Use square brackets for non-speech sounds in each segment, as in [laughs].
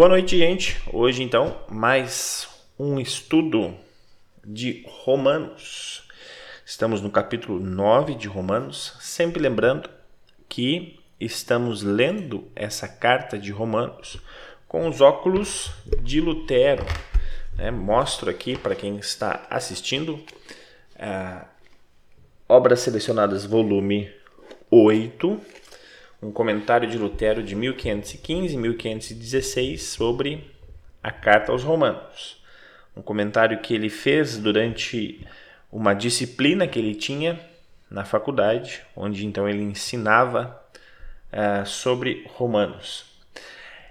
Boa noite, gente. Hoje, então, mais um estudo de Romanos. Estamos no capítulo 9 de Romanos, sempre lembrando que estamos lendo essa carta de Romanos com os óculos de Lutero. Né? Mostro aqui para quem está assistindo uh, Obras Selecionadas, volume 8 um comentário de Lutero de 1515 e 1516 sobre a carta aos Romanos. Um comentário que ele fez durante uma disciplina que ele tinha na faculdade, onde então ele ensinava uh, sobre Romanos.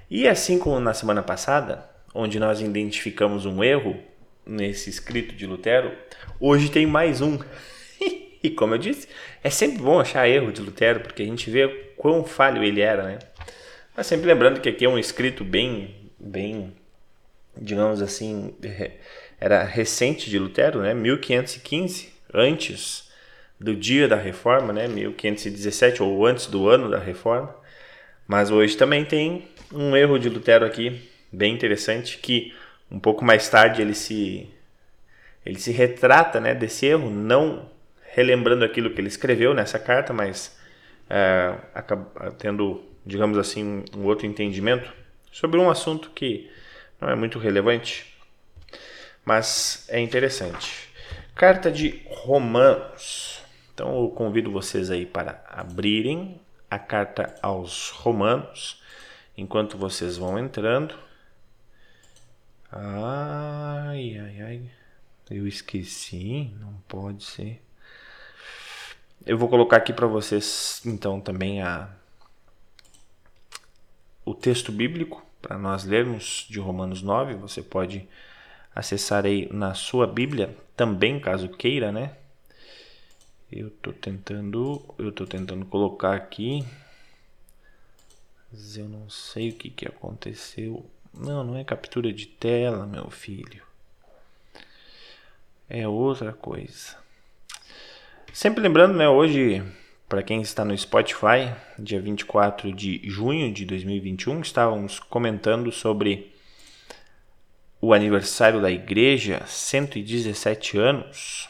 E assim como na semana passada, onde nós identificamos um erro nesse escrito de Lutero, hoje tem mais um. E como eu disse, é sempre bom achar erro de Lutero, porque a gente vê quão falho ele era, né? Mas sempre lembrando que aqui é um escrito bem, bem, digamos assim, era recente de Lutero, né? 1515, antes do dia da reforma, né? 1517 ou antes do ano da reforma. Mas hoje também tem um erro de Lutero aqui, bem interessante, que um pouco mais tarde ele se ele se retrata, né, desse erro, não relembrando aquilo que ele escreveu nessa carta, mas é, tendo, digamos assim, um outro entendimento sobre um assunto que não é muito relevante, mas é interessante. Carta de Romanos. Então eu convido vocês aí para abrirem a carta aos Romanos, enquanto vocês vão entrando. Ai, ai, ai. Eu esqueci, não pode ser. Eu vou colocar aqui para vocês então também a o texto bíblico para nós lermos de Romanos 9. Você pode acessar aí na sua Bíblia também, caso queira, né? Eu tô tentando, eu tô tentando colocar aqui. Mas eu não sei o que que aconteceu. Não, não é captura de tela, meu filho. É outra coisa. Sempre lembrando, né, hoje, para quem está no Spotify, dia 24 de junho de 2021, estávamos comentando sobre o aniversário da igreja, 117 anos.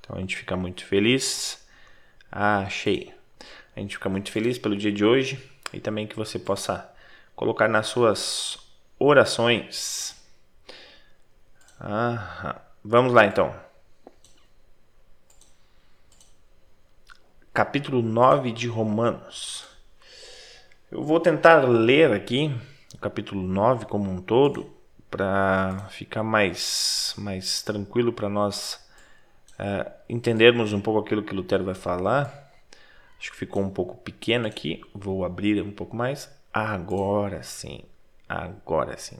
Então a gente fica muito feliz. Ah, achei. A gente fica muito feliz pelo dia de hoje e também que você possa colocar nas suas orações. Vamos lá então. Capítulo 9 de Romanos. Eu vou tentar ler aqui o capítulo 9 como um todo para ficar mais, mais tranquilo para nós uh, entendermos um pouco aquilo que Lutero vai falar. Acho que ficou um pouco pequeno aqui, vou abrir um pouco mais. Agora sim, agora sim.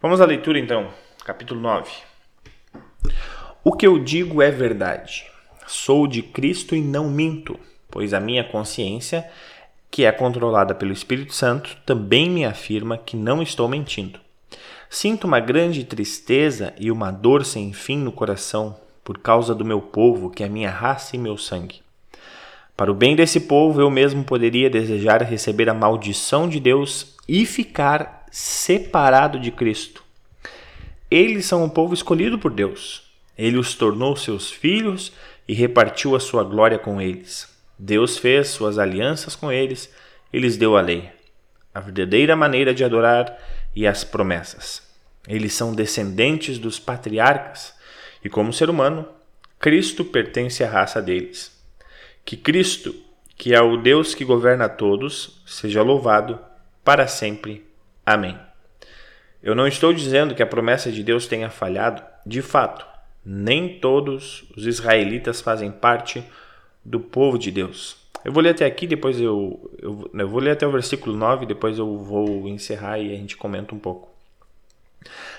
Vamos à leitura então, capítulo 9. O que eu digo é verdade Sou de Cristo e não minto, pois a minha consciência, que é controlada pelo Espírito Santo, também me afirma que não estou mentindo. Sinto uma grande tristeza e uma dor sem fim no coração por causa do meu povo, que é minha raça e meu sangue. Para o bem desse povo, eu mesmo poderia desejar receber a maldição de Deus e ficar separado de Cristo. Eles são um povo escolhido por Deus. Ele os tornou seus filhos e repartiu a sua glória com eles. Deus fez suas alianças com eles e lhes deu a lei, a verdadeira maneira de adorar e as promessas. Eles são descendentes dos patriarcas e, como ser humano, Cristo pertence à raça deles. Que Cristo, que é o Deus que governa a todos, seja louvado para sempre. Amém. Eu não estou dizendo que a promessa de Deus tenha falhado, de fato, nem todos os israelitas fazem parte do povo de Deus. Eu vou ler até aqui, depois eu, eu, eu, vou ler até o versículo 9, depois eu vou encerrar e a gente comenta um pouco.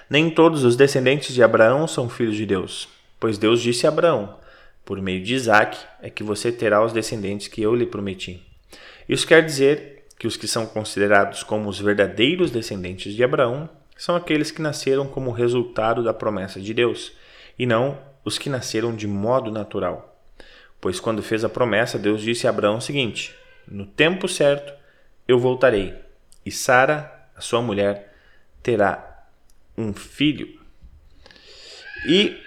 Nem todos os descendentes de Abraão são filhos de Deus, pois Deus disse a Abraão: Por meio de Isaac é que você terá os descendentes que eu lhe prometi. Isso quer dizer que os que são considerados como os verdadeiros descendentes de Abraão são aqueles que nasceram como resultado da promessa de Deus e não os que nasceram de modo natural. Pois quando fez a promessa, Deus disse a Abraão o seguinte: No tempo certo eu voltarei, e Sara, a sua mulher, terá um filho. E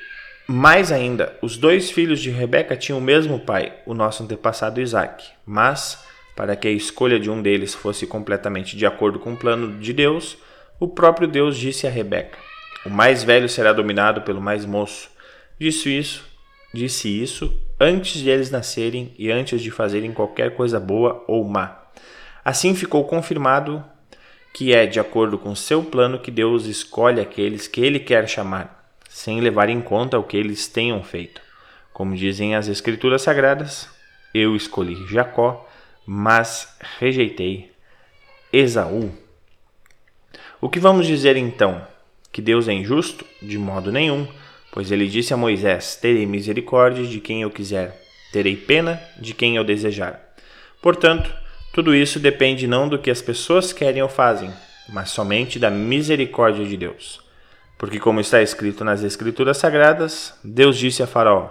mais ainda, os dois filhos de Rebeca tinham o mesmo pai, o nosso antepassado Isaac. Mas, para que a escolha de um deles fosse completamente de acordo com o plano de Deus, o próprio Deus disse a Rebeca: O mais velho será dominado pelo mais moço. Disse isso, disse isso antes de eles nascerem e antes de fazerem qualquer coisa boa ou má. Assim ficou confirmado que é de acordo com seu plano que Deus escolhe aqueles que ele quer chamar, sem levar em conta o que eles tenham feito. Como dizem as Escrituras Sagradas, eu escolhi Jacó, mas rejeitei Esaú. O que vamos dizer então? Que Deus é injusto? De modo nenhum, pois ele disse a Moisés: Terei misericórdia de quem eu quiser, terei pena de quem eu desejar. Portanto, tudo isso depende não do que as pessoas querem ou fazem, mas somente da misericórdia de Deus. Porque, como está escrito nas Escrituras Sagradas, Deus disse a Faraó: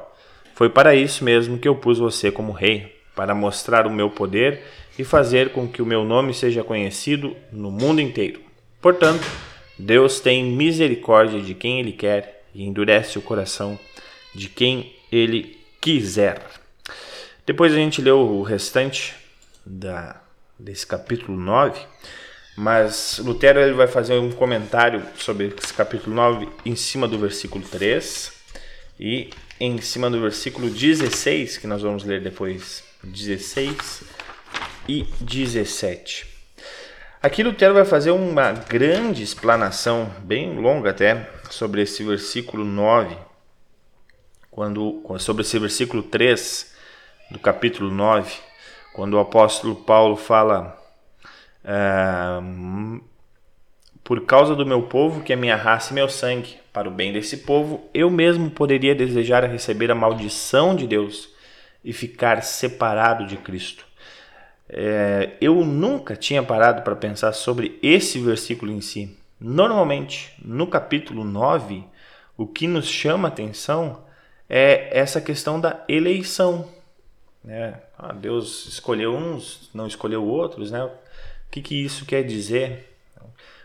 Foi para isso mesmo que eu pus você como rei, para mostrar o meu poder e fazer com que o meu nome seja conhecido no mundo inteiro. Portanto, Deus tem misericórdia de quem Ele quer e endurece o coração de quem Ele quiser. Depois a gente leu o restante da, desse capítulo 9, mas Lutero ele vai fazer um comentário sobre esse capítulo 9 em cima do versículo 3 e em cima do versículo 16, que nós vamos ler depois, 16 e 17. Aqui Lutero vai fazer uma grande explanação, bem longa até, sobre esse versículo 9, quando, sobre esse versículo 3 do capítulo 9, quando o apóstolo Paulo fala é, por causa do meu povo, que é minha raça e meu sangue, para o bem desse povo, eu mesmo poderia desejar receber a maldição de Deus e ficar separado de Cristo. É, eu nunca tinha parado para pensar sobre esse versículo em si. Normalmente, no capítulo 9, o que nos chama atenção é essa questão da eleição. Né? Ah, Deus escolheu uns, não escolheu outros, né? O que, que isso quer dizer?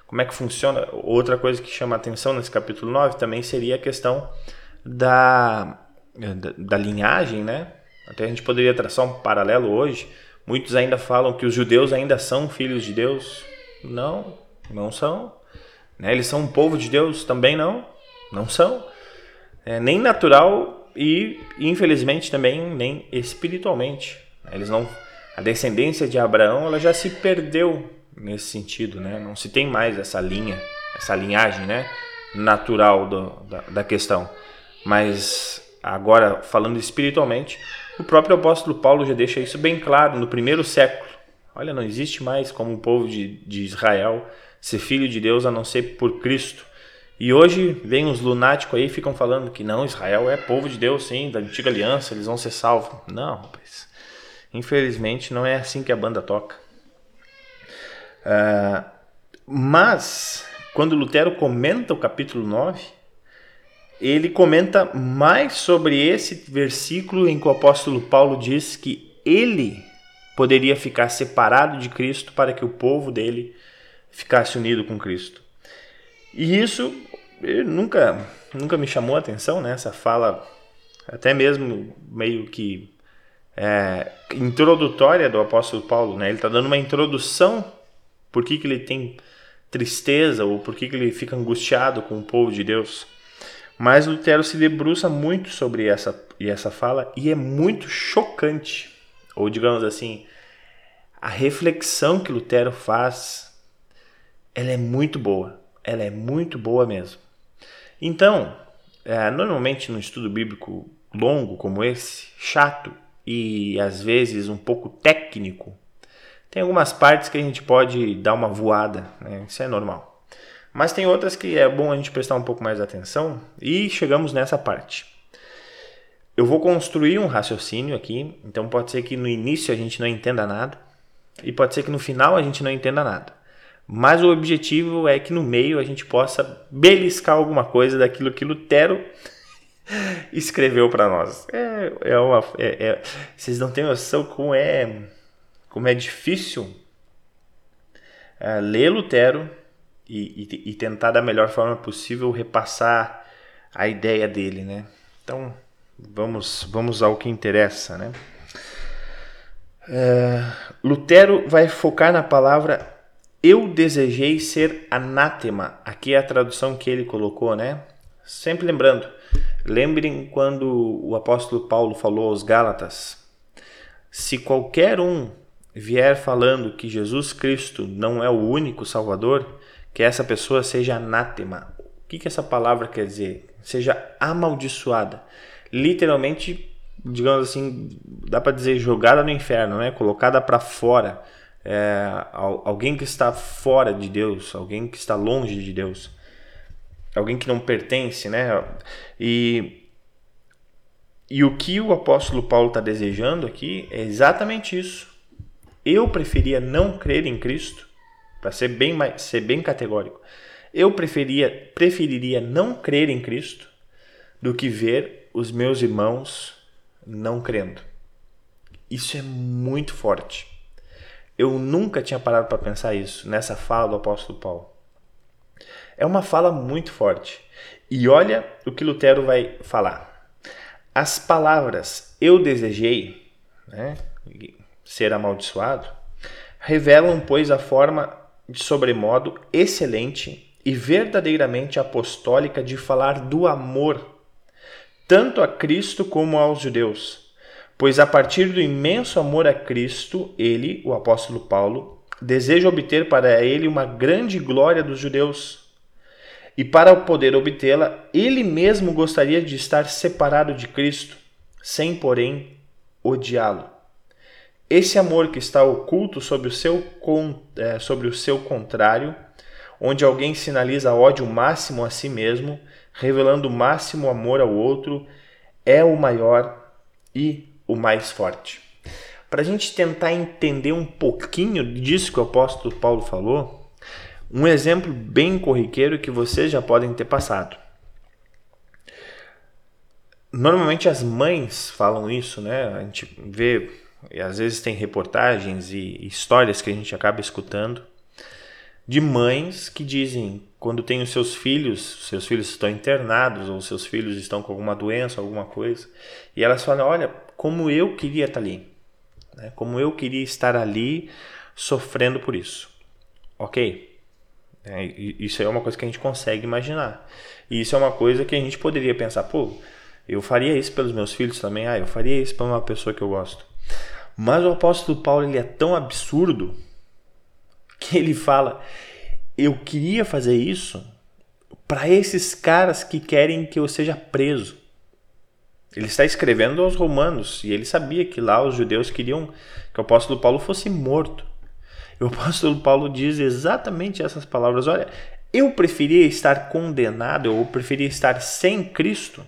Como é que funciona? Outra coisa que chama atenção nesse capítulo 9 também seria a questão da, da, da linhagem, né? Até a gente poderia traçar um paralelo hoje. Muitos ainda falam que os judeus ainda são filhos de Deus. Não, não são. Né? Eles são um povo de Deus? Também não. Não são. É, nem natural e infelizmente também nem espiritualmente. Eles não a descendência de Abraão ela já se perdeu nesse sentido, né? Não se tem mais essa linha, essa linhagem, né? Natural do, da, da questão. Mas agora falando espiritualmente, o próprio apóstolo Paulo já deixa isso bem claro no primeiro século. Olha, não existe mais como o povo de, de Israel ser filho de Deus a não ser por Cristo. E hoje vem os lunáticos aí ficam falando que não, Israel é povo de Deus, sim, da antiga aliança, eles vão ser salvos. Não. Infelizmente não é assim que a banda toca. Uh, mas, quando Lutero comenta o capítulo 9, ele comenta mais sobre esse versículo em que o apóstolo Paulo diz que ele poderia ficar separado de Cristo para que o povo dele ficasse unido com Cristo. E isso nunca, nunca me chamou a atenção, né? Essa fala, até mesmo meio que é, introdutória do apóstolo Paulo, né? Ele está dando uma introdução por que, que ele tem tristeza ou por que, que ele fica angustiado com o povo de Deus. Mas Lutero se debruça muito sobre essa, e essa fala e é muito chocante, ou digamos assim, a reflexão que Lutero faz, ela é muito boa ela é muito boa mesmo. Então, é, normalmente no estudo bíblico longo como esse, chato e às vezes um pouco técnico, tem algumas partes que a gente pode dar uma voada, né? isso é normal. Mas tem outras que é bom a gente prestar um pouco mais atenção e chegamos nessa parte. Eu vou construir um raciocínio aqui, então pode ser que no início a gente não entenda nada e pode ser que no final a gente não entenda nada. Mas o objetivo é que no meio a gente possa beliscar alguma coisa daquilo que Lutero [laughs] escreveu para nós. É, é uma, é, é, vocês não têm noção como é, como é difícil é, ler Lutero e, e, e tentar da melhor forma possível repassar a ideia dele, né? Então, vamos, vamos ao que interessa, né? É, Lutero vai focar na palavra eu desejei ser anátema. Aqui é a tradução que ele colocou, né? Sempre lembrando, lembrem quando o apóstolo Paulo falou aos Gálatas: se qualquer um vier falando que Jesus Cristo não é o único Salvador, que essa pessoa seja anátema. O que, que essa palavra quer dizer? Seja amaldiçoada. Literalmente, digamos assim, dá para dizer jogada no inferno, né? colocada para fora. É, alguém que está fora de Deus, alguém que está longe de Deus, alguém que não pertence, né? E, e o que o apóstolo Paulo está desejando aqui é exatamente isso. Eu preferia não crer em Cristo para ser bem, ser bem categórico, eu preferia, preferiria não crer em Cristo do que ver os meus irmãos não crendo. Isso é muito forte. Eu nunca tinha parado para pensar isso nessa fala do apóstolo Paulo. É uma fala muito forte. E olha o que Lutero vai falar. As palavras eu desejei né, ser amaldiçoado revelam, pois, a forma de sobremodo excelente e verdadeiramente apostólica de falar do amor, tanto a Cristo como aos judeus. Pois a partir do imenso amor a Cristo, ele, o apóstolo Paulo, deseja obter para ele uma grande glória dos judeus. E para poder obtê-la, ele mesmo gostaria de estar separado de Cristo, sem, porém, odiá-lo. Esse amor que está oculto sobre o seu, é, sobre o seu contrário, onde alguém sinaliza ódio máximo a si mesmo, revelando o máximo amor ao outro, é o maior e o mais forte. Para a gente tentar entender um pouquinho disso que o apóstolo Paulo falou, um exemplo bem corriqueiro que vocês já podem ter passado. Normalmente as mães falam isso, né? A gente vê e às vezes tem reportagens e histórias que a gente acaba escutando de mães que dizem quando tem os seus filhos, seus filhos estão internados ou seus filhos estão com alguma doença, alguma coisa, e elas falam: Olha, como eu queria estar ali, né? como eu queria estar ali sofrendo por isso. Ok? É, isso é uma coisa que a gente consegue imaginar. E isso é uma coisa que a gente poderia pensar: pô, eu faria isso pelos meus filhos também, ah, eu faria isso para uma pessoa que eu gosto. Mas o apóstolo Paulo ele é tão absurdo que ele fala: eu queria fazer isso para esses caras que querem que eu seja preso. Ele está escrevendo aos romanos e ele sabia que lá os judeus queriam que o apóstolo Paulo fosse morto. E o apóstolo Paulo diz exatamente essas palavras: olha, eu preferia estar condenado, eu preferia estar sem Cristo,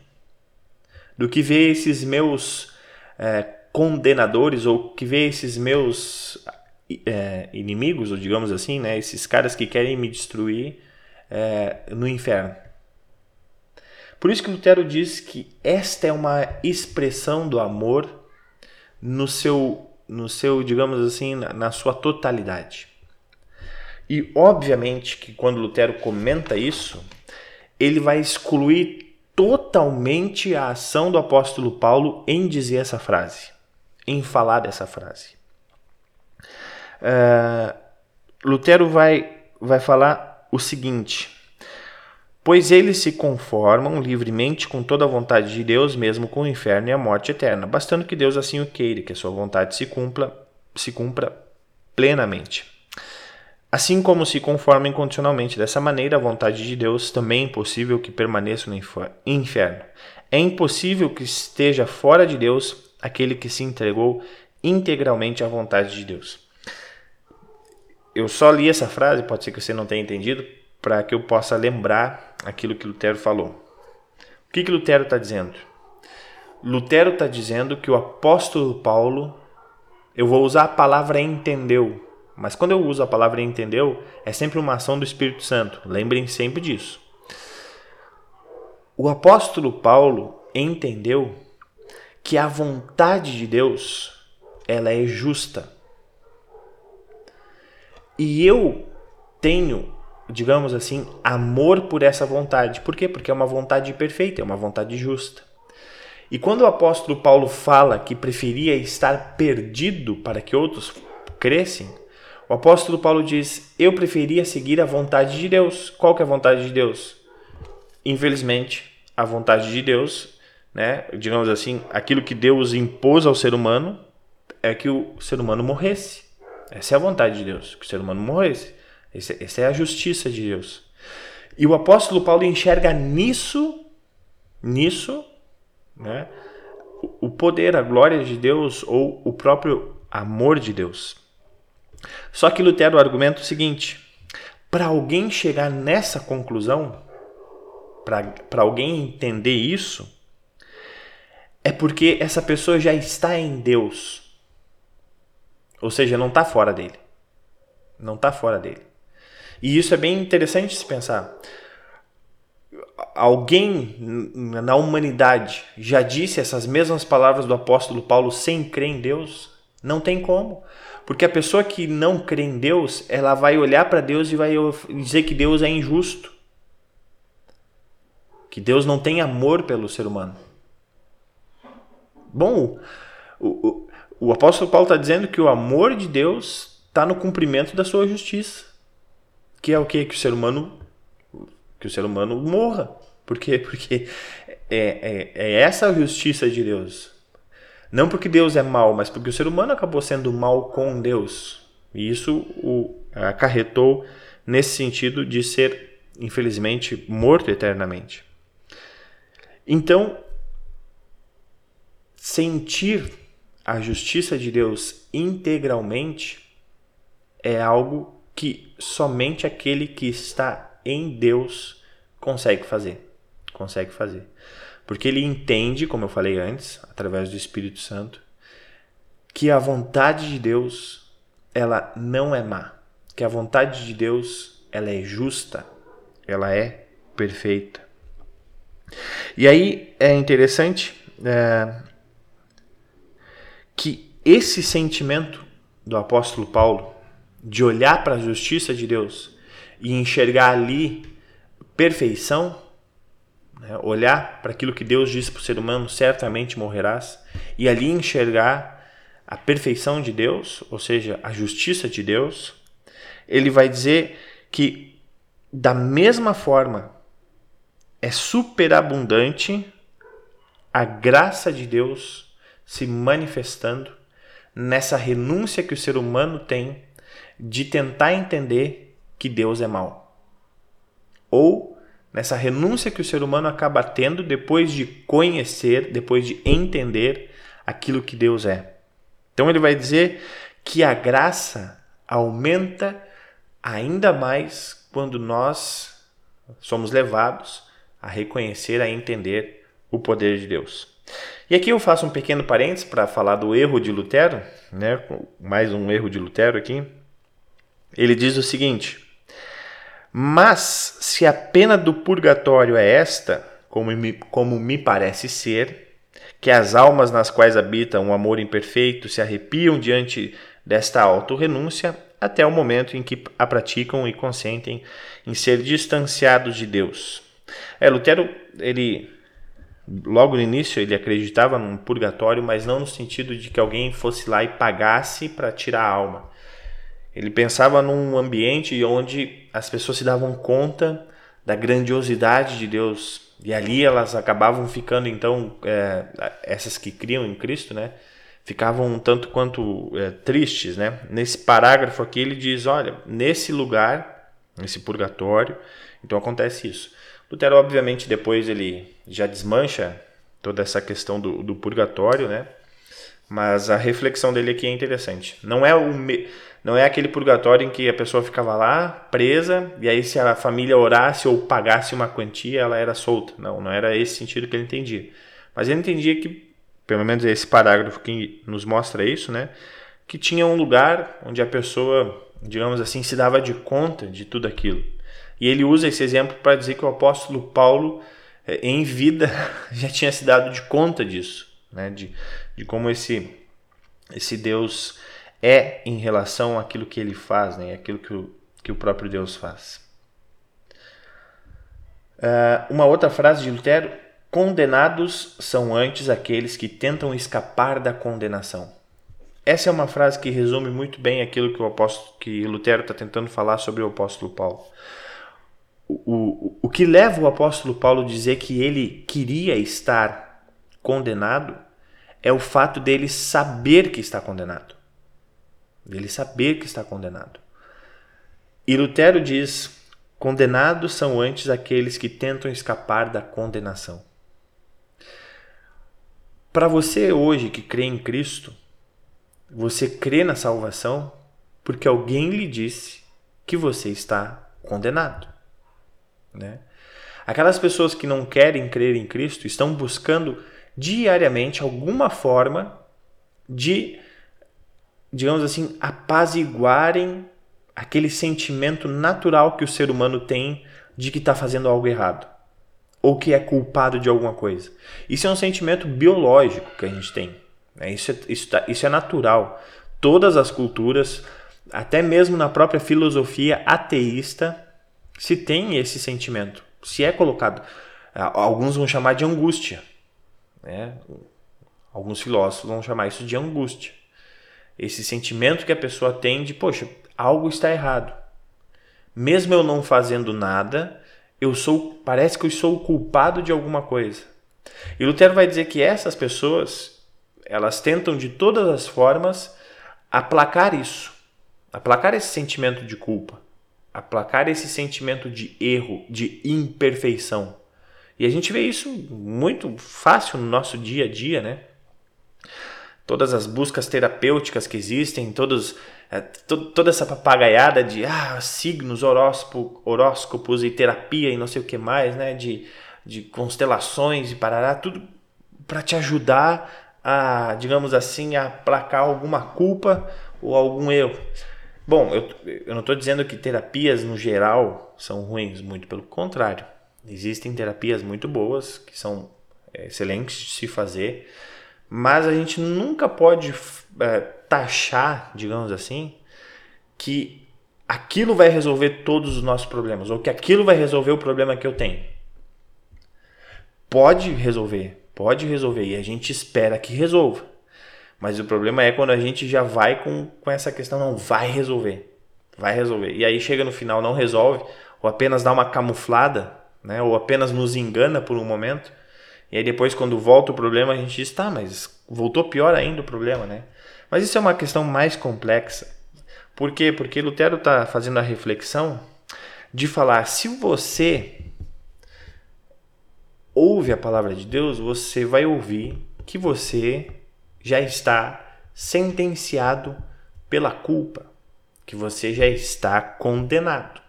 do que ver esses meus é, condenadores ou que vê esses meus é, inimigos, ou digamos assim, né, esses caras que querem me destruir é, no inferno. Por isso que Lutero diz que esta é uma expressão do amor no seu, no seu digamos assim, na, na sua totalidade. E obviamente que quando Lutero comenta isso, ele vai excluir totalmente a ação do apóstolo Paulo em dizer essa frase em falar dessa frase. Uh, Lutero vai, vai falar o seguinte: Pois eles se conformam livremente com toda a vontade de Deus, mesmo com o inferno e a morte eterna, bastando que Deus assim o queira, que a sua vontade se cumpra, se cumpra plenamente. Assim como se conformam incondicionalmente dessa maneira, a vontade de Deus também é impossível que permaneça no inferno. É impossível que esteja fora de Deus aquele que se entregou integralmente à vontade de Deus. Eu só li essa frase, pode ser que você não tenha entendido, para que eu possa lembrar aquilo que Lutero falou. O que, que Lutero está dizendo? Lutero está dizendo que o apóstolo Paulo, eu vou usar a palavra entendeu, mas quando eu uso a palavra entendeu, é sempre uma ação do Espírito Santo. Lembrem sempre disso. O apóstolo Paulo entendeu que a vontade de Deus ela é justa. E eu tenho digamos assim, amor por essa vontade. Por quê? Porque é uma vontade perfeita, é uma vontade justa. E quando o apóstolo Paulo fala que preferia estar perdido para que outros crescem, o apóstolo Paulo diz: Eu preferia seguir a vontade de Deus. Qual que é a vontade de Deus? Infelizmente, a vontade de Deus, né, digamos assim, aquilo que Deus impôs ao ser humano é que o ser humano morresse. Essa é a vontade de Deus, que o ser humano morresse. Essa é a justiça de Deus. E o apóstolo Paulo enxerga nisso, nisso, né, o poder, a glória de Deus ou o próprio amor de Deus. Só que Lutero argumenta o seguinte: para alguém chegar nessa conclusão, para alguém entender isso, é porque essa pessoa já está em Deus. Ou seja, não está fora dele. Não está fora dele. E isso é bem interessante se pensar. Alguém na humanidade já disse essas mesmas palavras do apóstolo Paulo sem crer em Deus? Não tem como. Porque a pessoa que não crê em Deus, ela vai olhar para Deus e vai dizer que Deus é injusto. Que Deus não tem amor pelo ser humano. Bom, o, o, o apóstolo Paulo está dizendo que o amor de Deus está no cumprimento da sua justiça. Que é o que? Que o ser humano que o ser humano morra. Por quê? Porque é, é, é essa a justiça de Deus. Não porque Deus é mal, mas porque o ser humano acabou sendo mal com Deus. E isso o acarretou nesse sentido de ser, infelizmente, morto eternamente. Então, sentir a justiça de Deus integralmente é algo que somente aquele que está em Deus consegue fazer. Consegue fazer. Porque ele entende, como eu falei antes, através do Espírito Santo, que a vontade de Deus, ela não é má. Que a vontade de Deus, ela é justa. Ela é perfeita. E aí é interessante é, que esse sentimento do apóstolo Paulo de olhar para a justiça de Deus e enxergar ali perfeição né? olhar para aquilo que Deus disse para o ser humano, certamente morrerás, e ali enxergar a perfeição de Deus, ou seja, a justiça de Deus, ele vai dizer que da mesma forma é superabundante a graça de Deus se manifestando nessa renúncia que o ser humano tem de tentar entender que Deus é mau. Ou nessa renúncia que o ser humano acaba tendo depois de conhecer, depois de entender aquilo que Deus é. Então ele vai dizer que a graça aumenta ainda mais quando nós somos levados a reconhecer, a entender o poder de Deus. E aqui eu faço um pequeno parênteses para falar do erro de Lutero, né? mais um erro de Lutero aqui. Ele diz o seguinte: mas, se a pena do purgatório é esta, como me, como me parece ser, que as almas nas quais habita um amor imperfeito se arrepiam diante desta auto-renúncia até o momento em que a praticam e consentem em ser distanciados de Deus. É, Lutero, ele logo no início ele acreditava num purgatório, mas não no sentido de que alguém fosse lá e pagasse para tirar a alma. Ele pensava num ambiente onde as pessoas se davam conta da grandiosidade de Deus e ali elas acabavam ficando então é, essas que criam em Cristo, né? Ficavam um tanto quanto é, tristes, né? Nesse parágrafo aqui ele diz, olha, nesse lugar, nesse purgatório, então acontece isso. Lutero obviamente depois ele já desmancha toda essa questão do, do purgatório, né? Mas a reflexão dele aqui é interessante. Não é o me... não é aquele purgatório em que a pessoa ficava lá presa e aí se a família orasse ou pagasse uma quantia, ela era solta. Não, não era esse sentido que ele entendia. Mas ele entendia que, pelo menos esse parágrafo que nos mostra isso, né, que tinha um lugar onde a pessoa, digamos assim, se dava de conta de tudo aquilo. E ele usa esse exemplo para dizer que o apóstolo Paulo, eh, em vida, [laughs] já tinha se dado de conta disso né? de, de como esse, esse Deus é em relação àquilo que ele faz, né? aquilo que o, que o próprio Deus faz. Uh, uma outra frase de Lutero: condenados são antes aqueles que tentam escapar da condenação. Essa é uma frase que resume muito bem aquilo que o apóstolo, que Lutero está tentando falar sobre o apóstolo Paulo. O, o, que leva o apóstolo Paulo a dizer que ele queria estar condenado é o fato dele saber que está condenado. Dele saber que está condenado. E Lutero diz: condenados são antes aqueles que tentam escapar da condenação. Para você hoje que crê em Cristo, você crê na salvação porque alguém lhe disse que você está condenado. Né? Aquelas pessoas que não querem crer em Cristo estão buscando diariamente alguma forma de, digamos assim, apaziguarem aquele sentimento natural que o ser humano tem de que está fazendo algo errado ou que é culpado de alguma coisa. Isso é um sentimento biológico que a gente tem. Né? Isso, é, isso, tá, isso é natural. Todas as culturas, até mesmo na própria filosofia ateísta, se tem esse sentimento. Se é colocado. Alguns vão chamar de angústia. Né? Alguns filósofos vão chamar isso de angústia. Esse sentimento que a pessoa tem de, poxa, algo está errado. Mesmo eu não fazendo nada, eu sou, parece que eu sou o culpado de alguma coisa. E Lutero vai dizer que essas pessoas elas tentam de todas as formas aplacar isso, aplacar esse sentimento de culpa, aplacar esse sentimento de erro, de imperfeição. E a gente vê isso muito fácil no nosso dia a dia, né? Todas as buscas terapêuticas que existem, todos, é, to, toda essa papagaiada de ah, signos, horóscopo, horóscopos e terapia e não sei o que mais, né? De, de constelações e parará, tudo para te ajudar a, digamos assim, a placar alguma culpa ou algum erro. Bom, eu, eu não estou dizendo que terapias no geral são ruins, muito pelo contrário. Existem terapias muito boas que são é, excelentes de se fazer, mas a gente nunca pode é, taxar, digamos assim, que aquilo vai resolver todos os nossos problemas ou que aquilo vai resolver o problema que eu tenho. Pode resolver, Pode resolver e a gente espera que resolva. Mas o problema é quando a gente já vai com, com essa questão, não, vai resolver. Vai resolver. E aí chega no final, não resolve, ou apenas dá uma camuflada, né? ou apenas nos engana por um momento. E aí depois, quando volta o problema, a gente diz, tá, mas voltou pior ainda o problema, né? Mas isso é uma questão mais complexa. Por quê? Porque Lutero está fazendo a reflexão de falar, se você ouve a palavra de Deus, você vai ouvir que você já está sentenciado pela culpa, que você já está condenado.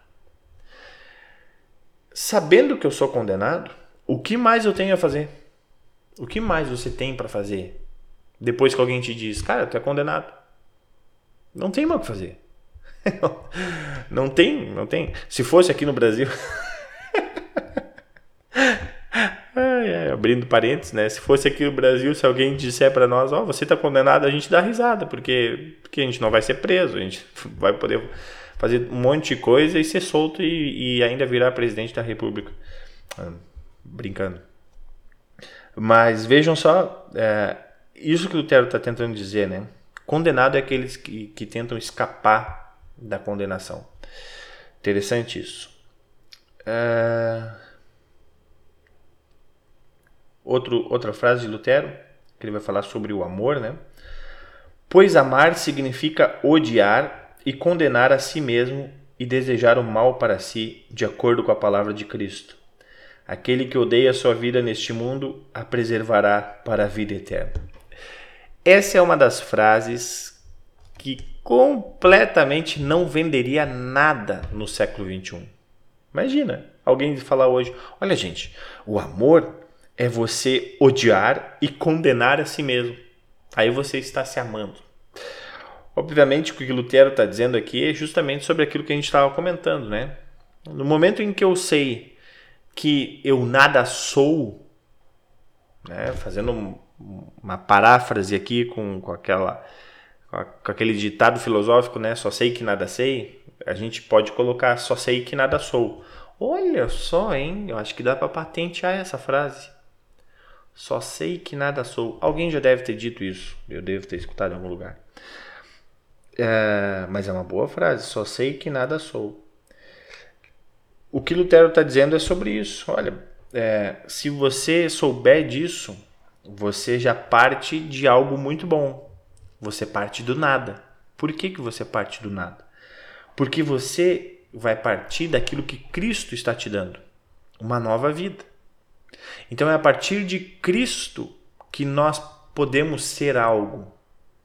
Sabendo que eu sou condenado, o que mais eu tenho a fazer? O que mais você tem para fazer? Depois que alguém te diz, cara, tu é condenado. Não tem mais o que fazer. [laughs] não tem, não tem. Se fosse aqui no Brasil, [laughs] abrindo parênteses, né? Se fosse aqui no Brasil, se alguém disser para nós, ó, oh, você está condenado, a gente dá risada, porque, porque a gente não vai ser preso, a gente vai poder fazer um monte de coisa e ser solto e, e ainda virar presidente da República. Ah, brincando. Mas vejam só, é, isso que o Lutero está tentando dizer, né? Condenado é aqueles que, que tentam escapar da condenação. Interessante isso. É... Outro, outra frase de Lutero, que ele vai falar sobre o amor, né? Pois amar significa odiar e condenar a si mesmo e desejar o mal para si, de acordo com a palavra de Cristo. Aquele que odeia sua vida neste mundo a preservará para a vida eterna. Essa é uma das frases que completamente não venderia nada no século XXI. Imagina alguém falar hoje: olha, gente, o amor é você odiar e condenar a si mesmo. Aí você está se amando. Obviamente, o que Lutero está dizendo aqui é justamente sobre aquilo que a gente estava comentando, né? No momento em que eu sei que eu nada sou, né? fazendo uma paráfrase aqui com, com, aquela, com aquele ditado filosófico, né? Só sei que nada sei. A gente pode colocar só sei que nada sou. Olha só, hein? Eu acho que dá para patentear essa frase. Só sei que nada sou. Alguém já deve ter dito isso. Eu devo ter escutado em algum lugar. É, mas é uma boa frase. Só sei que nada sou. O que Lutero está dizendo é sobre isso. Olha, é, se você souber disso, você já parte de algo muito bom. Você parte do nada. Por que, que você parte do nada? Porque você vai partir daquilo que Cristo está te dando uma nova vida. Então é a partir de Cristo que nós podemos ser algo.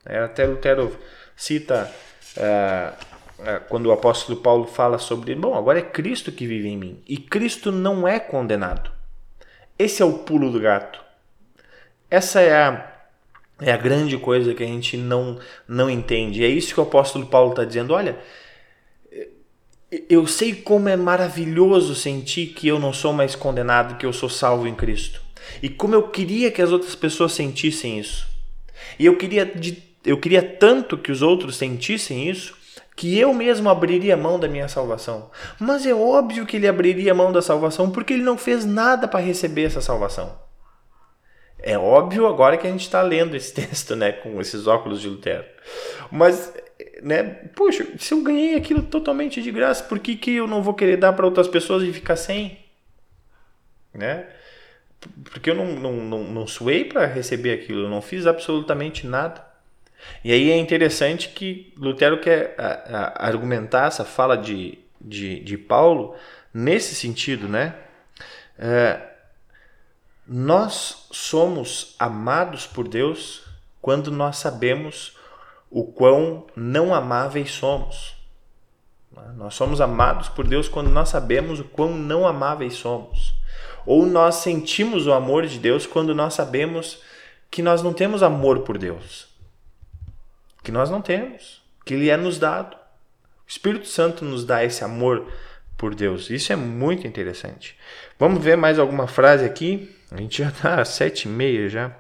É, até Lutero cita é, é, quando o apóstolo Paulo fala sobre, bom, agora é Cristo que vive em mim. E Cristo não é condenado. Esse é o pulo do gato. Essa é a, é a grande coisa que a gente não, não entende. É isso que o apóstolo Paulo está dizendo. Olha, eu sei como é maravilhoso sentir que eu não sou mais condenado, que eu sou salvo em Cristo. E como eu queria que as outras pessoas sentissem isso. E eu queria, de, eu queria tanto que os outros sentissem isso, que eu mesmo abriria mão da minha salvação. Mas é óbvio que ele abriria mão da salvação porque ele não fez nada para receber essa salvação. É óbvio agora que a gente está lendo esse [laughs] texto, né, com esses óculos de Lutero. Mas, né, poxa, se eu ganhei aquilo totalmente de graça, por que, que eu não vou querer dar para outras pessoas e ficar sem? Né? Porque eu não, não, não, não suei para receber aquilo, eu não fiz absolutamente nada. E aí é interessante que Lutero quer a, a, argumentar essa fala de, de, de Paulo nesse sentido, né? É, nós somos amados por Deus quando nós sabemos o quão não amáveis somos. Nós somos amados por Deus quando nós sabemos o quão não amáveis somos. Ou nós sentimos o amor de Deus quando nós sabemos que nós não temos amor por Deus. Que nós não temos, que Ele é nos dado. O Espírito Santo nos dá esse amor por Deus. Isso é muito interessante. Vamos ver mais alguma frase aqui. A gente já está às sete e meia já.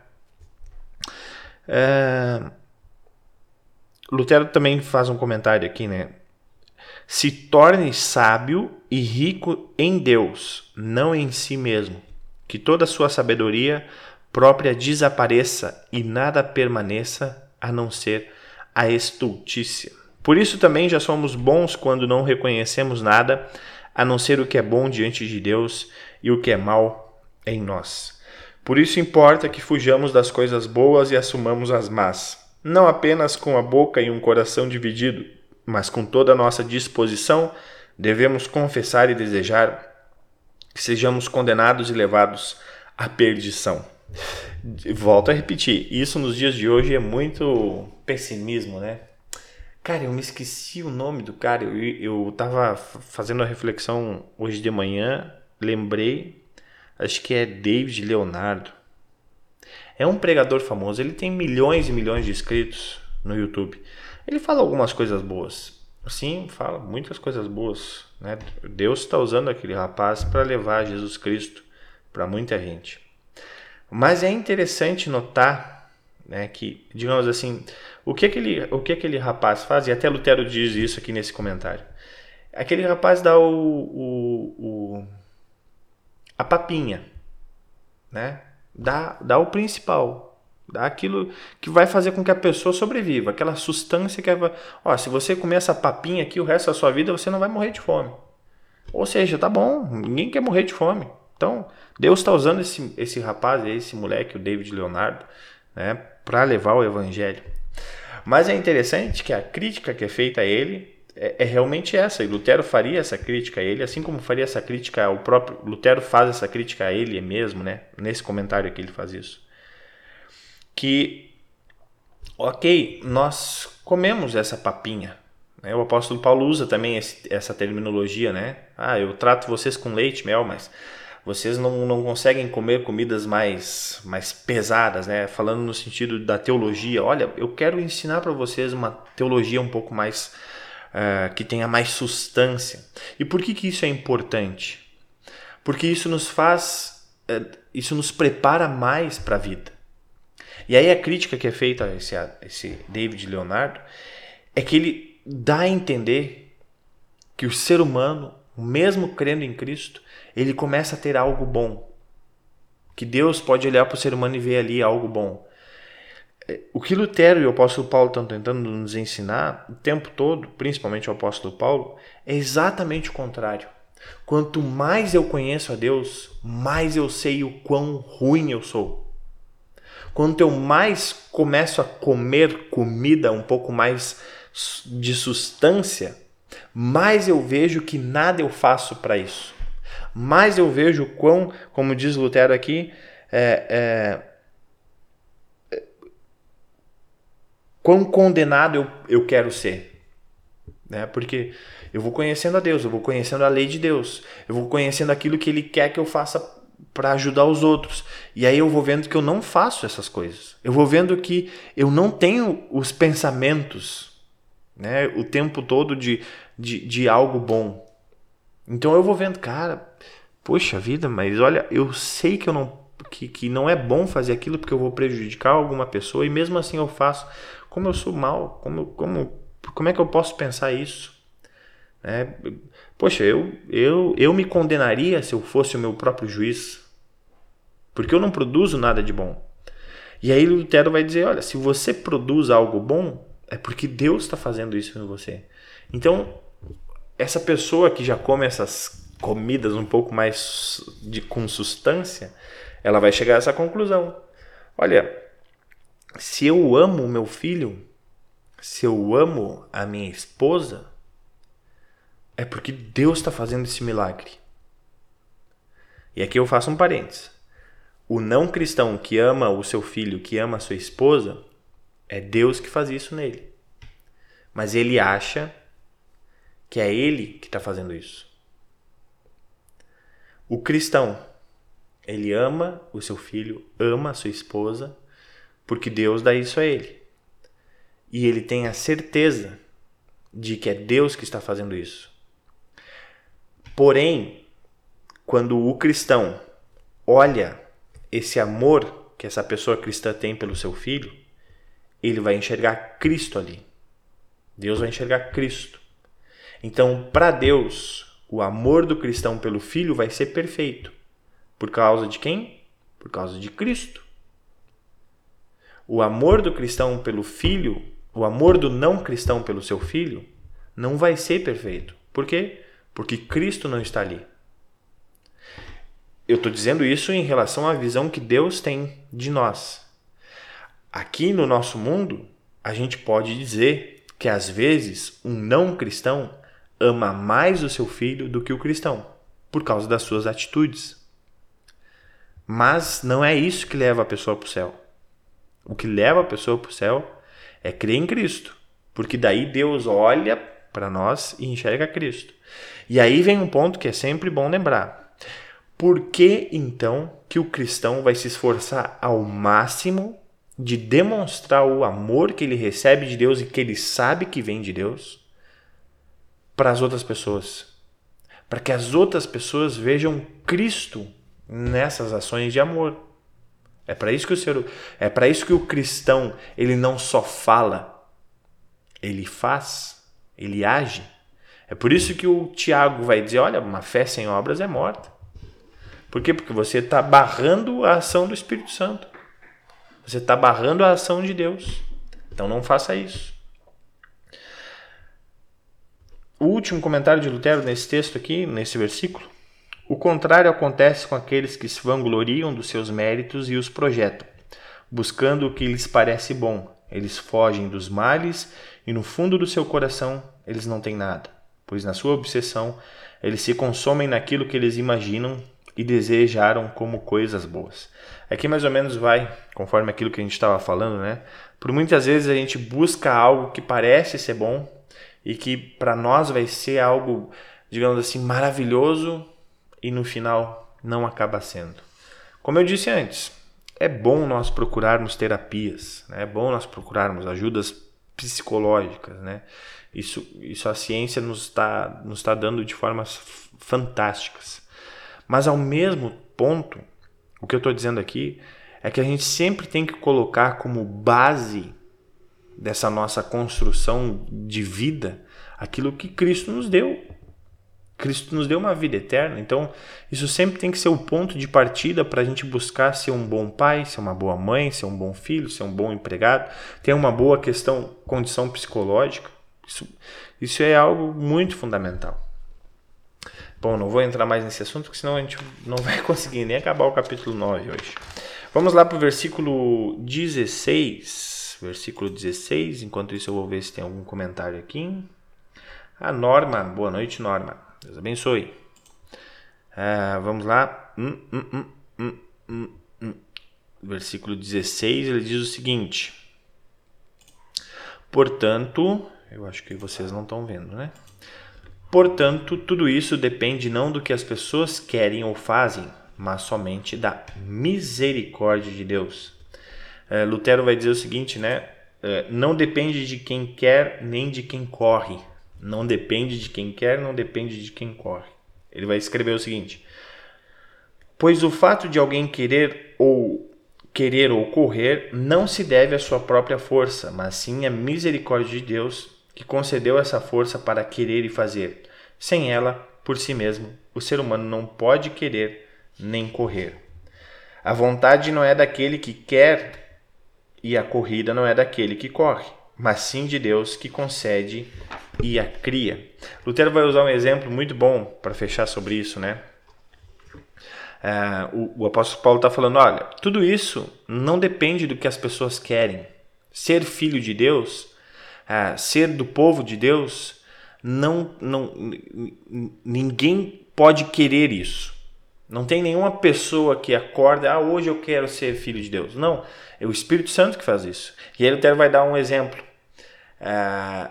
É... Lutero também faz um comentário aqui, né? Se torne sábio e rico em Deus, não em si mesmo. Que toda a sua sabedoria própria desapareça e nada permaneça a não ser a estultícia. Por isso também já somos bons quando não reconhecemos nada a não ser o que é bom diante de Deus e o que é mal em nós. Por isso importa que fujamos das coisas boas e assumamos as más, não apenas com a boca e um coração dividido, mas com toda a nossa disposição, devemos confessar e desejar que sejamos condenados e levados à perdição. Volto a repetir, isso nos dias de hoje é muito pessimismo, né? Cara, eu me esqueci o nome do cara. Eu, eu tava fazendo a reflexão hoje de manhã, lembrei acho que é David Leonardo. É um pregador famoso, ele tem milhões e milhões de inscritos no YouTube. Ele fala algumas coisas boas. Sim, fala muitas coisas boas. Né? Deus está usando aquele rapaz para levar Jesus Cristo para muita gente. Mas é interessante notar né, que, digamos assim, o que aquele, o que aquele rapaz faz, e até Lutero diz isso aqui nesse comentário. Aquele rapaz dá o, o, o a papinha, né? Dá, dá o principal, dá aquilo que vai fazer com que a pessoa sobreviva, aquela substância que é, ó, se você comer essa papinha aqui o resto da sua vida, você não vai morrer de fome. Ou seja, tá bom, ninguém quer morrer de fome. Então, Deus está usando esse, esse rapaz, esse moleque, o David Leonardo, né, para levar o evangelho. Mas é interessante que a crítica que é feita a ele é, é, realmente essa. E Lutero faria essa crítica a ele, assim como faria essa crítica ao próprio. Lutero faz essa crítica a ele mesmo, né? Nesse comentário que ele faz isso. Que, ok, nós comemos essa papinha. Né? O apóstolo Paulo usa também esse, essa terminologia, né? Ah, eu trato vocês com leite, mel, mas vocês não, não conseguem comer comidas mais, mais pesadas, né? Falando no sentido da teologia. Olha, eu quero ensinar para vocês uma teologia um pouco mais uh, que tenha mais substância. E por que, que isso é importante? Porque isso nos faz, uh, isso nos prepara mais para a vida. E aí a crítica que é feita a esse, a esse David Leonardo é que ele dá a entender que o ser humano mesmo crendo em Cristo, ele começa a ter algo bom. Que Deus pode olhar para o ser humano e ver ali algo bom. É, o que Lutero e o apóstolo Paulo estão tentando nos ensinar o tempo todo, principalmente o apóstolo Paulo, é exatamente o contrário. Quanto mais eu conheço a Deus, mais eu sei o quão ruim eu sou. Quanto eu mais começo a comer comida um pouco mais de substância, mais eu vejo que nada eu faço para isso. Mais eu vejo quão, como diz Lutero aqui, é, é, quão condenado eu, eu quero ser. Né? Porque eu vou conhecendo a Deus, eu vou conhecendo a lei de Deus, eu vou conhecendo aquilo que Ele quer que eu faça para ajudar os outros. E aí eu vou vendo que eu não faço essas coisas. Eu vou vendo que eu não tenho os pensamentos né, o tempo todo de, de, de algo bom. Então eu vou vendo, cara, poxa vida, mas olha, eu sei que eu não que, que não é bom fazer aquilo porque eu vou prejudicar alguma pessoa e mesmo assim eu faço. Como eu sou mal, como, como, como é que eu posso pensar isso? É, poxa, eu, eu, eu me condenaria se eu fosse o meu próprio juiz, porque eu não produzo nada de bom. E aí Lutero vai dizer: olha, se você produz algo bom, é porque Deus está fazendo isso em você. Então, essa pessoa que já come essas comidas um pouco mais de, com substância, ela vai chegar a essa conclusão. Olha, se eu amo meu filho, se eu amo a minha esposa, é porque Deus está fazendo esse milagre. E aqui eu faço um parênteses. O não cristão que ama o seu filho, que ama a sua esposa, é Deus que faz isso nele. Mas ele acha que é ele que está fazendo isso. O cristão, ele ama o seu filho, ama a sua esposa, porque Deus dá isso a ele. E ele tem a certeza de que é Deus que está fazendo isso. Porém, quando o cristão olha esse amor que essa pessoa cristã tem pelo seu filho, ele vai enxergar Cristo ali. Deus vai enxergar Cristo. Então, para Deus, o amor do cristão pelo filho vai ser perfeito. Por causa de quem? Por causa de Cristo. O amor do cristão pelo filho, o amor do não cristão pelo seu filho, não vai ser perfeito. Por quê? porque Cristo não está ali. Eu estou dizendo isso em relação à visão que Deus tem de nós. Aqui no nosso mundo, a gente pode dizer que às vezes um não cristão ama mais o seu filho do que o cristão, por causa das suas atitudes. Mas não é isso que leva a pessoa para o céu. O que leva a pessoa para o céu é crer em Cristo, porque daí Deus olha para nós e enxerga Cristo. E aí vem um ponto que é sempre bom lembrar. Por que então que o cristão vai se esforçar ao máximo de demonstrar o amor que ele recebe de Deus e que ele sabe que vem de Deus para as outras pessoas? Para que as outras pessoas vejam Cristo nessas ações de amor. É para isso que o ser, é para isso que o cristão, ele não só fala, ele faz, ele age. É por isso que o Tiago vai dizer: olha, uma fé sem obras é morta. Por quê? Porque você está barrando a ação do Espírito Santo. Você está barrando a ação de Deus. Então não faça isso. O último comentário de Lutero nesse texto aqui, nesse versículo. O contrário acontece com aqueles que se vangloriam dos seus méritos e os projetam, buscando o que lhes parece bom. Eles fogem dos males e no fundo do seu coração eles não têm nada pois na sua obsessão eles se consomem naquilo que eles imaginam e desejaram como coisas boas. Aqui mais ou menos vai, conforme aquilo que a gente estava falando, né? Por muitas vezes a gente busca algo que parece ser bom e que para nós vai ser algo, digamos assim, maravilhoso e no final não acaba sendo. Como eu disse antes, é bom nós procurarmos terapias, né? é bom nós procurarmos ajudas psicológicas, né? Isso, isso a ciência nos está nos tá dando de formas fantásticas. Mas ao mesmo ponto, o que eu estou dizendo aqui é que a gente sempre tem que colocar como base dessa nossa construção de vida aquilo que Cristo nos deu. Cristo nos deu uma vida eterna, então isso sempre tem que ser o ponto de partida para a gente buscar ser um bom pai, ser uma boa mãe, ser um bom filho, ser um bom empregado, ter uma boa questão, condição psicológica. Isso, isso é algo muito fundamental. Bom, não vou entrar mais nesse assunto, porque senão a gente não vai [laughs] conseguir nem acabar o capítulo 9 hoje. Vamos lá para o versículo 16. Versículo 16. Enquanto isso, eu vou ver se tem algum comentário aqui. A Norma, boa noite, Norma. Deus abençoe. Ah, vamos lá. Hum hum hum, hum, hum, hum, Versículo 16, ele diz o seguinte: Portanto, eu acho que vocês não estão vendo, né? Portanto, tudo isso depende não do que as pessoas querem ou fazem, mas somente da misericórdia de Deus. É, Lutero vai dizer o seguinte, né? É, não depende de quem quer nem de quem corre, não depende de quem quer, não depende de quem corre. Ele vai escrever o seguinte: Pois o fato de alguém querer ou querer ou correr não se deve à sua própria força, mas sim à misericórdia de Deus, que concedeu essa força para querer e fazer. Sem ela, por si mesmo, o ser humano não pode querer nem correr. A vontade não é daquele que quer e a corrida não é daquele que corre, mas sim de Deus que concede e a cria. Lutero vai usar um exemplo muito bom para fechar sobre isso, né? É, o, o, apóstolo Paulo está falando: olha, tudo isso não depende do que as pessoas querem. Ser filho de Deus, é, ser do povo de Deus, não, não, ninguém pode querer isso. Não tem nenhuma pessoa que acorda, ah, hoje eu quero ser filho de Deus. Não, é o Espírito Santo que faz isso. E aí Lutero vai dar um exemplo. É,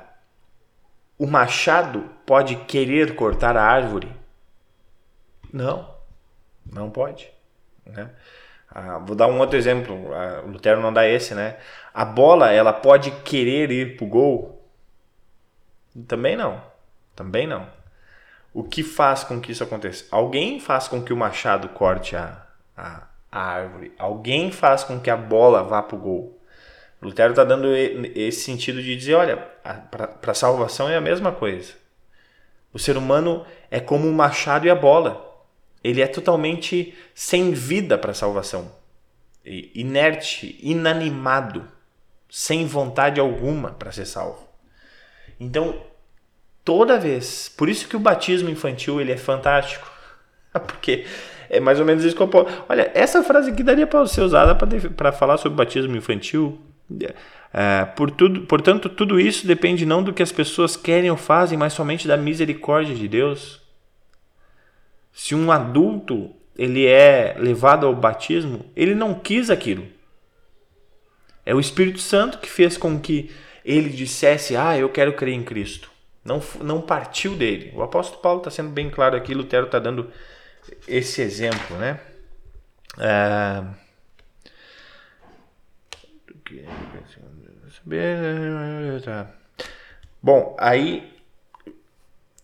o machado pode querer cortar a árvore? Não, não pode. Né? Ah, vou dar um outro exemplo. Ah, o Lutero não dá esse, né? A bola, ela pode querer ir pro gol? Também não. Também não. O que faz com que isso aconteça? Alguém faz com que o machado corte a, a, a árvore. Alguém faz com que a bola vá pro gol. Lutero está dando esse sentido de dizer, olha, para a salvação é a mesma coisa. O ser humano é como o machado e a bola. Ele é totalmente sem vida para a salvação. Inerte, inanimado, sem vontade alguma para ser salvo. Então, toda vez, por isso que o batismo infantil ele é fantástico. [laughs] Porque é mais ou menos isso que eu posso. Olha, essa frase aqui daria para ser usada para falar sobre batismo infantil é, por tudo, portanto, tudo isso depende não do que as pessoas querem ou fazem, mas somente da misericórdia de Deus. Se um adulto ele é levado ao batismo, ele não quis aquilo. É o Espírito Santo que fez com que ele dissesse: Ah, eu quero crer em Cristo. Não, não partiu dele. O apóstolo Paulo está sendo bem claro aqui, Lutero está dando esse exemplo, né? É... Bom, aí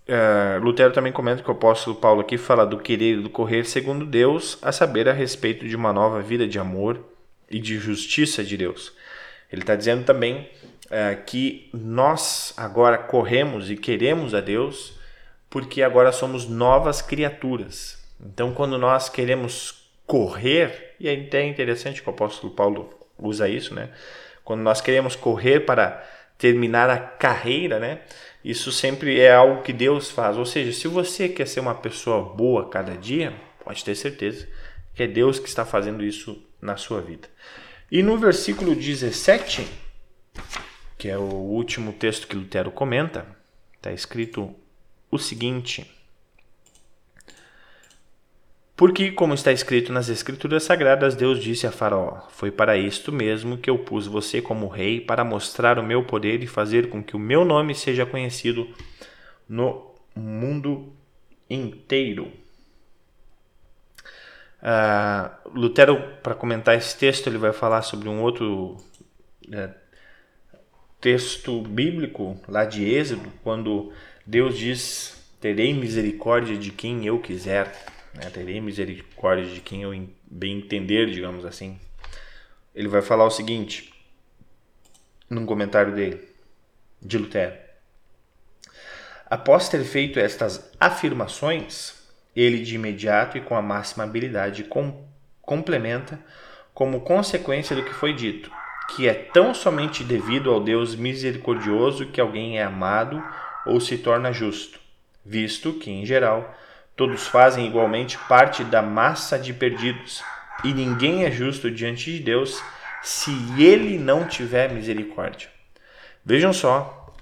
uh, Lutero também comenta que o apóstolo Paulo aqui fala do querer e do correr segundo Deus, a saber a respeito de uma nova vida de amor e de justiça de Deus. Ele está dizendo também uh, que nós agora corremos e queremos a Deus porque agora somos novas criaturas. Então, quando nós queremos correr, e é até interessante que o apóstolo Paulo usa isso, né? Quando nós queremos correr para terminar a carreira, né? Isso sempre é algo que Deus faz. Ou seja, se você quer ser uma pessoa boa cada dia, pode ter certeza que é Deus que está fazendo isso na sua vida. E no versículo 17, que é o último texto que Lutero comenta, está escrito o seguinte: porque, como está escrito nas Escrituras Sagradas, Deus disse a Faraó: Foi para isto mesmo que eu pus você como rei, para mostrar o meu poder e fazer com que o meu nome seja conhecido no mundo inteiro. Uh, Lutero, para comentar esse texto, ele vai falar sobre um outro uh, texto bíblico lá de Êxodo, quando Deus diz: Terei misericórdia de quem eu quiser né? terei misericórdia de quem eu bem entender, digamos assim. Ele vai falar o seguinte, num comentário dele, de Lutero. Após ter feito estas afirmações, ele de imediato e com a máxima habilidade com, complementa como consequência do que foi dito, que é tão somente devido ao Deus misericordioso que alguém é amado ou se torna justo, visto que, em geral, todos fazem igualmente parte da massa de perdidos, e ninguém é justo diante de Deus se ele não tiver misericórdia. Vejam só,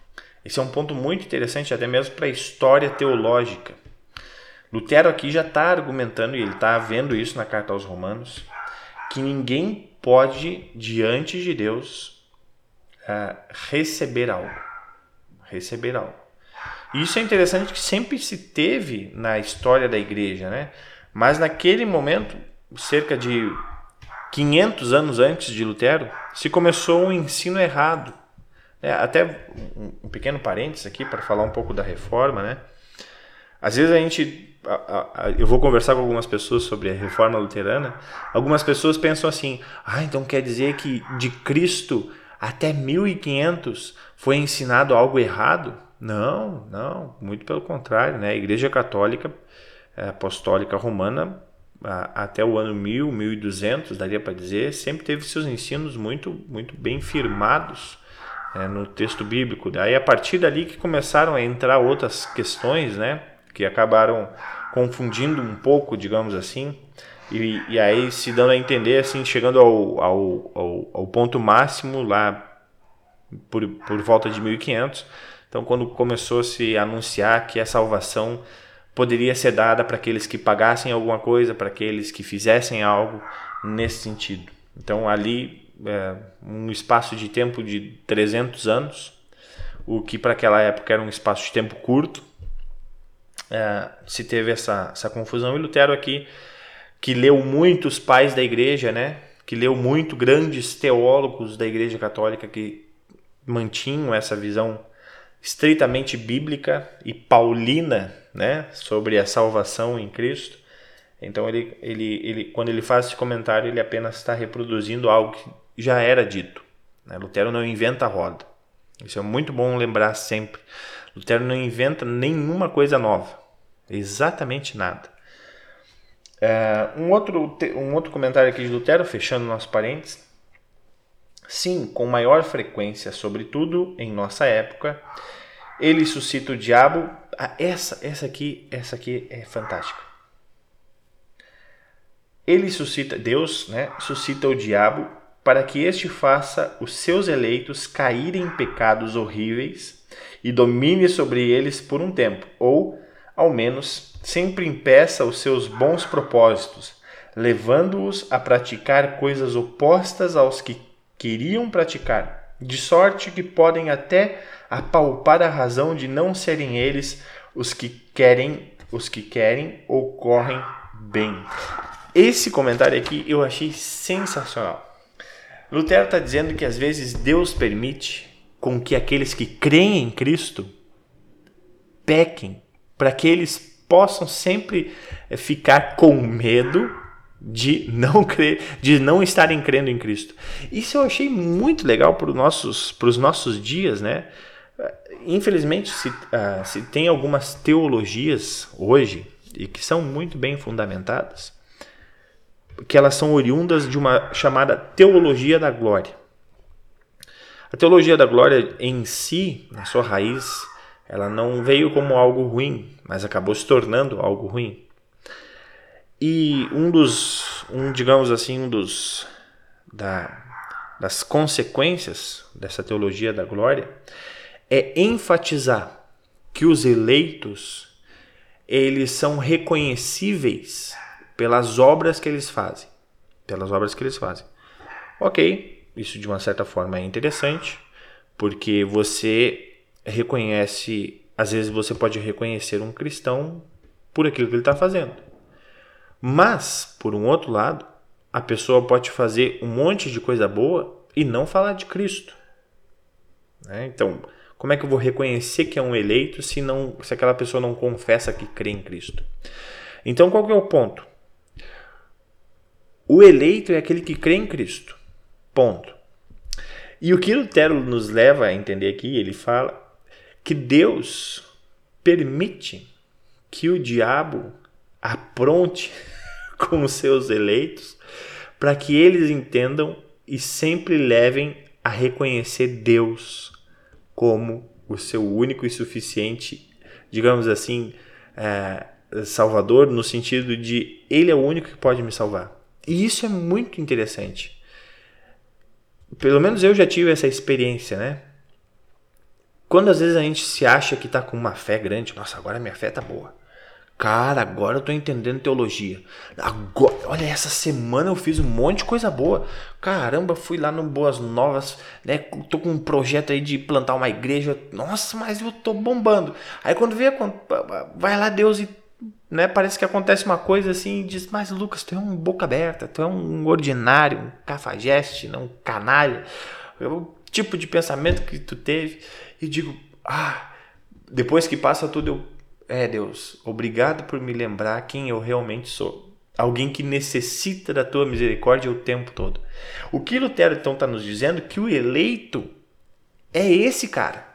esse é um ponto muito interessante, até mesmo para a história teológica. Lutero aqui já está argumentando, e ele está vendo isso na carta aos Romanos, que ninguém pode, diante de Deus, uh, receber algo. Receber algo. Isso é interessante que sempre se teve na história da igreja, né? Mas naquele momento, cerca de 500 anos antes de Lutero, se começou um ensino errado. É, até um pequeno parênteses aqui para falar um pouco da reforma, né? Às vezes a gente, eu vou conversar com algumas pessoas sobre a reforma luterana. Algumas pessoas pensam assim: ah, então quer dizer que de Cristo até 1500 foi ensinado algo errado? Não, não, muito pelo contrário, né? A Igreja Católica eh, Apostólica Romana até o ano 1000, 1200, daria para dizer, sempre teve seus ensinos muito, muito bem firmados é, no texto bíblico. Daí a partir dali que começaram a entrar outras questões, né, que acabaram confundindo um pouco, digamos assim, e, e aí se dando a entender, assim, chegando ao, ao, ao, ao ponto máximo lá por, por volta de 1500 então, quando começou a se anunciar que a salvação poderia ser dada para aqueles que pagassem alguma coisa, para aqueles que fizessem algo nesse sentido. Então, ali, é, um espaço de tempo de 300 anos, o que para aquela época era um espaço de tempo curto, é, se teve essa, essa confusão. E Lutero aqui, que leu muitos pais da igreja, né? que leu muito grandes teólogos da igreja católica que mantinham essa visão estritamente bíblica e paulina, né, sobre a salvação em Cristo. Então ele, ele, ele, quando ele faz esse comentário, ele apenas está reproduzindo algo que já era dito. Né? Lutero não inventa a roda. Isso é muito bom lembrar sempre. Lutero não inventa nenhuma coisa nova, exatamente nada. É, um, outro, um outro comentário aqui de Lutero, fechando nosso parênteses. Sim, com maior frequência, sobretudo em nossa época, ele suscita o diabo. Ah, essa, essa aqui, essa aqui é fantástica. Ele suscita, Deus, né, suscita o diabo para que este faça os seus eleitos caírem em pecados horríveis e domine sobre eles por um tempo, ou, ao menos, sempre impeça os seus bons propósitos, levando-os a praticar coisas opostas aos que queriam praticar, de sorte que podem até apalpar a razão de não serem eles os que querem, os que querem ou correm bem. Esse comentário aqui eu achei sensacional. Lutero está dizendo que às vezes Deus permite com que aqueles que creem em Cristo pequem, para que eles possam sempre eh, ficar com medo de não [laughs] crer, de não estarem crendo em Cristo. Isso eu achei muito legal para os nossos, nossos dias, né? Infelizmente, se, uh, se tem algumas teologias hoje e que são muito bem fundamentadas, que elas são oriundas de uma chamada teologia da glória. A teologia da glória em si, na sua raiz, ela não veio como algo ruim, mas acabou se tornando algo ruim. E um dos, um, digamos assim, um dos da, das consequências dessa teologia da glória é enfatizar que os eleitos eles são reconhecíveis pelas obras que eles fazem, pelas obras que eles fazem. OK, isso de uma certa forma é interessante, porque você reconhece, às vezes você pode reconhecer um cristão por aquilo que ele está fazendo. Mas, por um outro lado, a pessoa pode fazer um monte de coisa boa e não falar de Cristo. Né? Então, como é que eu vou reconhecer que é um eleito se, não, se aquela pessoa não confessa que crê em Cristo? Então, qual é o ponto? O eleito é aquele que crê em Cristo. Ponto. E o que Lutero nos leva a entender aqui, ele fala que Deus permite que o diabo apronte [laughs] com os seus eleitos para que eles entendam e sempre levem a reconhecer Deus como o seu único e suficiente, digamos assim, é, Salvador, no sentido de Ele é o único que pode me salvar. E isso é muito interessante. Pelo menos eu já tive essa experiência, né? Quando às vezes a gente se acha que está com uma fé grande, nossa, agora minha fé tá boa. Cara, agora eu tô entendendo teologia. Agora, olha, essa semana eu fiz um monte de coisa boa. Caramba, fui lá no Boas Novas, né? Tô com um projeto aí de plantar uma igreja. Nossa, mas eu tô bombando. Aí quando vê, vai lá Deus e né, parece que acontece uma coisa assim diz, mas Lucas, tu é um boca aberta, tu é um ordinário, um cafajeste, não um canalha. É o tipo de pensamento que tu teve. E digo, ah, depois que passa tudo, eu é, Deus, obrigado por me lembrar quem eu realmente sou. Alguém que necessita da tua misericórdia o tempo todo. O que Lutero então está nos dizendo que o eleito é esse cara.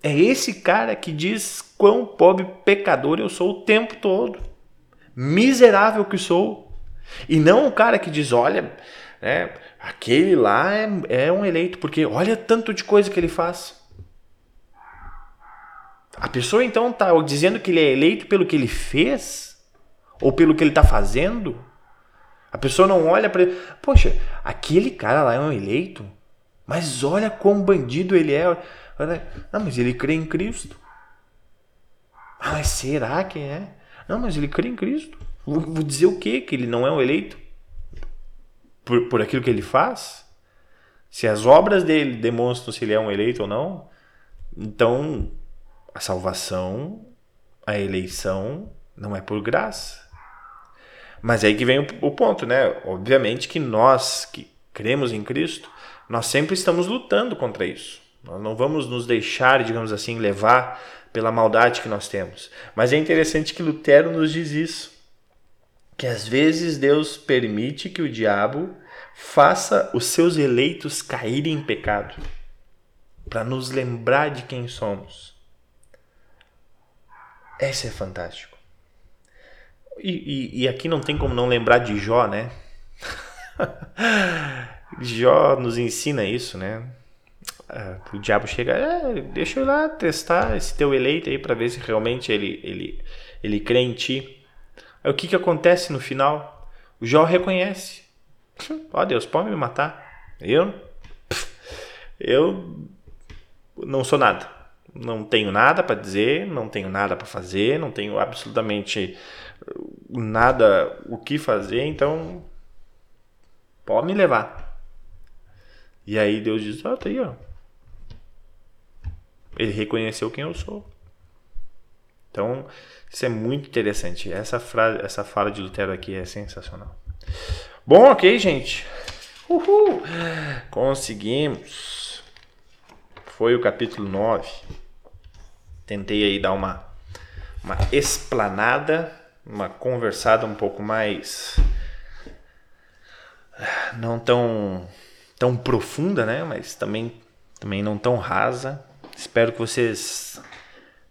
É esse cara que diz quão pobre pecador eu sou o tempo todo. Miserável que sou. E não o cara que diz, olha, né, aquele lá é, é um eleito, porque olha tanto de coisa que ele faz. A pessoa então está dizendo que ele é eleito pelo que ele fez? Ou pelo que ele está fazendo? A pessoa não olha para ele. Poxa, aquele cara lá é um eleito? Mas olha quão bandido ele é. Não, mas ele crê em Cristo. Ah, mas será que é? Não, mas ele crê em Cristo. Vou, vou dizer o quê? Que ele não é um eleito? Por, por aquilo que ele faz? Se as obras dele demonstram se ele é um eleito ou não, então a salvação, a eleição não é por graça. Mas aí que vem o, ponto, né? Obviamente que nós que cremos em Cristo, nós sempre estamos lutando contra isso. Nós não vamos nos deixar, digamos assim, levar pela maldade que nós temos. Mas é interessante que Lutero nos diz isso, que às vezes Deus permite que o diabo faça os seus eleitos caírem em pecado, para nos lembrar de quem somos. Esse é fantástico. E, e, e aqui não tem como não lembrar de Jó, né? [laughs] Jó nos ensina isso, né? Ah, o diabo chega, é, deixa eu lá testar esse teu eleito aí para ver se realmente ele, ele, ele crê em ti. Aí o que, que acontece no final? O Jó reconhece: [laughs] Ó oh, Deus, pode me matar. Eu, eu não sou nada não tenho nada para dizer, não tenho nada para fazer, não tenho absolutamente nada o que fazer, então pode me levar. E aí Deus diz: "Ó, oh, tá aí, ó. Ele reconheceu quem eu sou. Então, isso é muito interessante. Essa frase, essa fala de Lutero aqui é sensacional. Bom, OK, gente. Uhul. Conseguimos. Foi o capítulo 9. Tentei aí dar uma, uma explanada, uma conversada um pouco mais não tão tão profunda, né? Mas também também não tão rasa. Espero que vocês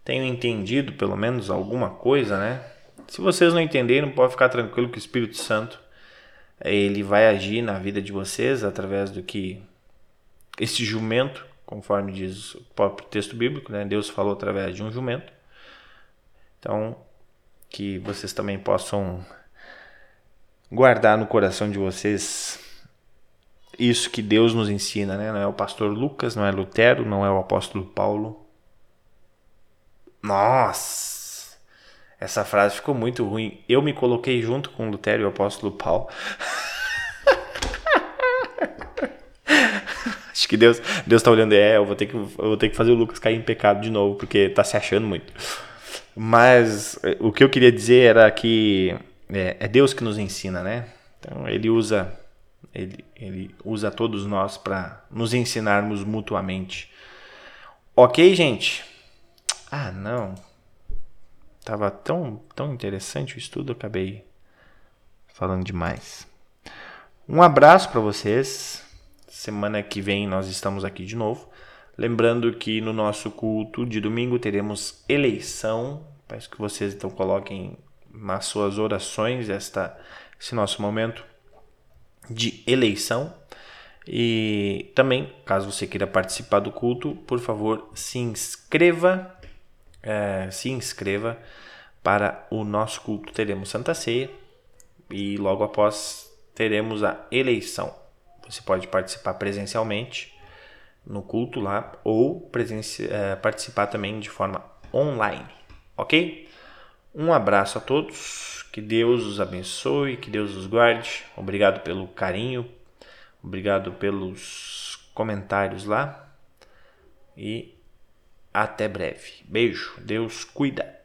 tenham entendido pelo menos alguma coisa, né? Se vocês não entenderam, pode ficar tranquilo que o Espírito Santo ele vai agir na vida de vocês através do que esse jumento conforme diz o próprio texto bíblico, né? Deus falou através de um jumento. Então, que vocês também possam guardar no coração de vocês isso que Deus nos ensina, né? Não é o pastor Lucas, não é Lutero, não é o apóstolo Paulo. Nossa! Essa frase ficou muito ruim. Eu me coloquei junto com Lutero e o apóstolo Paulo. [laughs] Que Deus, Deus tá olhando, é, eu vou ter que, eu vou ter que fazer o Lucas cair em pecado de novo, porque tá se achando muito. Mas o que eu queria dizer era que é, é Deus que nos ensina, né? Então ele usa ele, ele usa todos nós para nos ensinarmos mutuamente. Ok, gente? Ah, não. Tava tão, tão interessante o estudo, acabei falando demais. Um abraço para vocês. Semana que vem nós estamos aqui de novo. Lembrando que no nosso culto de domingo teremos eleição. Peço que vocês então coloquem nas suas orações esta, esse nosso momento de eleição. E também, caso você queira participar do culto, por favor, se inscreva, é, se inscreva para o nosso culto. Teremos Santa Ceia e logo após teremos a eleição. Você pode participar presencialmente no culto lá ou é, participar também de forma online, ok? Um abraço a todos, que Deus os abençoe, que Deus os guarde. Obrigado pelo carinho, Obrigado pelos comentários lá. E até breve. Beijo. Deus cuida.